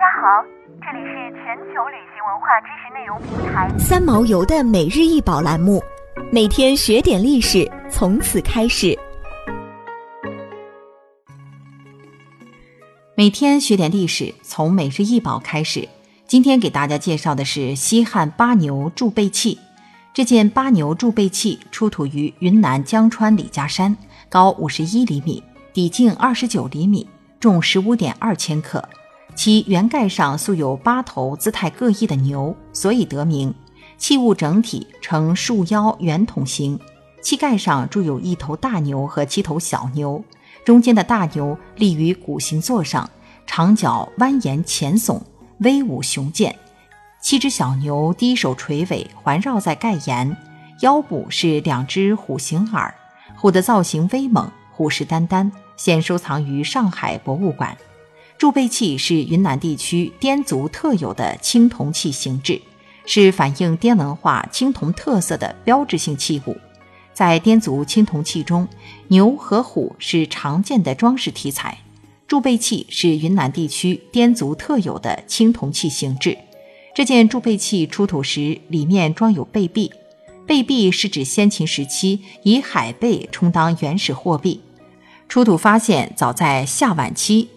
家好，这里是全球旅行文化知识内容平台三毛游的每日一宝栏目，每天学点历史，从此开始。每天学点历史，从每日一宝开始。今天给大家介绍的是西汉八牛铸贝器。这件八牛铸贝器出土于云南江川李家山，高五十一厘米，底径二十九厘米，重十五点二千克。其圆盖上素有八头姿态各异的牛，所以得名。器物整体呈束腰圆筒形，器盖上铸有一头大牛和七头小牛，中间的大牛立于鼓形座上，长角蜿蜒前耸，威武雄健；七只小牛低首垂尾，环绕在盖沿，腰部是两只虎形耳，虎的造型威猛，虎视眈眈，现收藏于上海博物馆。铸贝器是云南地区滇族特有的青铜器形制，是反映滇文化青铜特色的标志性器物。在滇族青铜器中，牛和虎是常见的装饰题材。铸贝器是云南地区滇族特有的青铜器形制。这件铸贝器出土时，里面装有贝币。贝币是指先秦时期以海贝充当原始货币。出土发现早在夏晚期。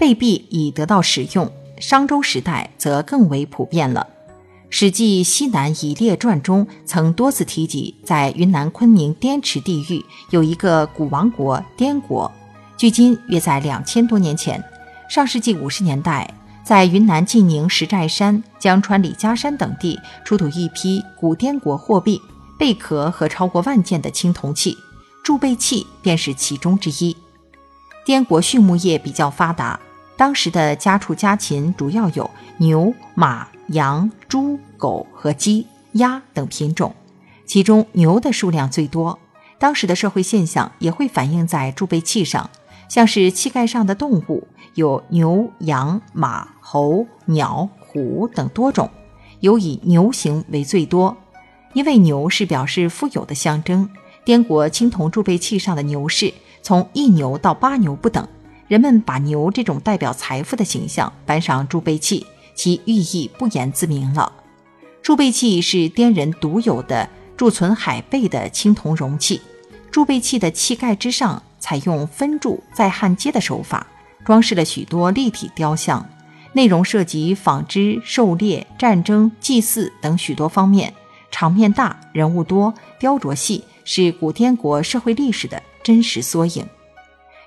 贝币已得到使用，商周时代则更为普遍了。《史记·西南夷列传》中曾多次提及，在云南昆明滇池地域有一个古王国滇国，距今约在两千多年前。上世纪五十年代，在云南晋宁石寨山、江川李家山等地出土一批古滇国货币、贝壳和超过万件的青铜器，铸贝器便是其中之一。滇国畜牧业比较发达。当时的家畜家禽主要有牛、马、羊、猪、狗和鸡、鸭等品种，其中牛的数量最多。当时的社会现象也会反映在铸贝器上，像是器盖上的动物有牛、羊、马、猴、鸟、虎等多种，尤以牛形为最多，因为牛是表示富有的象征。滇国青铜铸贝器上的牛氏从一牛到八牛不等。人们把牛这种代表财富的形象搬上铸贝器，其寓意不言自明了。铸贝器是滇人独有的贮存海贝的青铜容器。铸贝器的器盖之上采用分铸再焊接的手法，装饰了许多立体雕像，内容涉及纺织、狩猎、战争、祭祀等许多方面，场面大，人物多，雕琢细，是古滇国社会历史的真实缩影。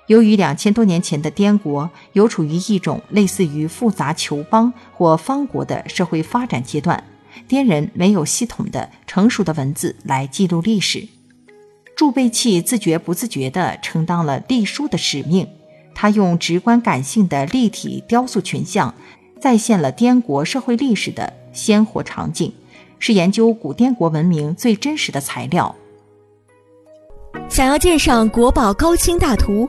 由于两千多年前的滇国有处于一种类似于复杂酋邦或方国的社会发展阶段，滇人没有系统的、成熟的文字来记录历史。铸贝器自觉不自觉地承担了隶书的使命，它用直观感性的立体雕塑群像，再现了滇国社会历史的鲜活场景，是研究古滇国文明最真实的材料。想要鉴赏国宝高清大图，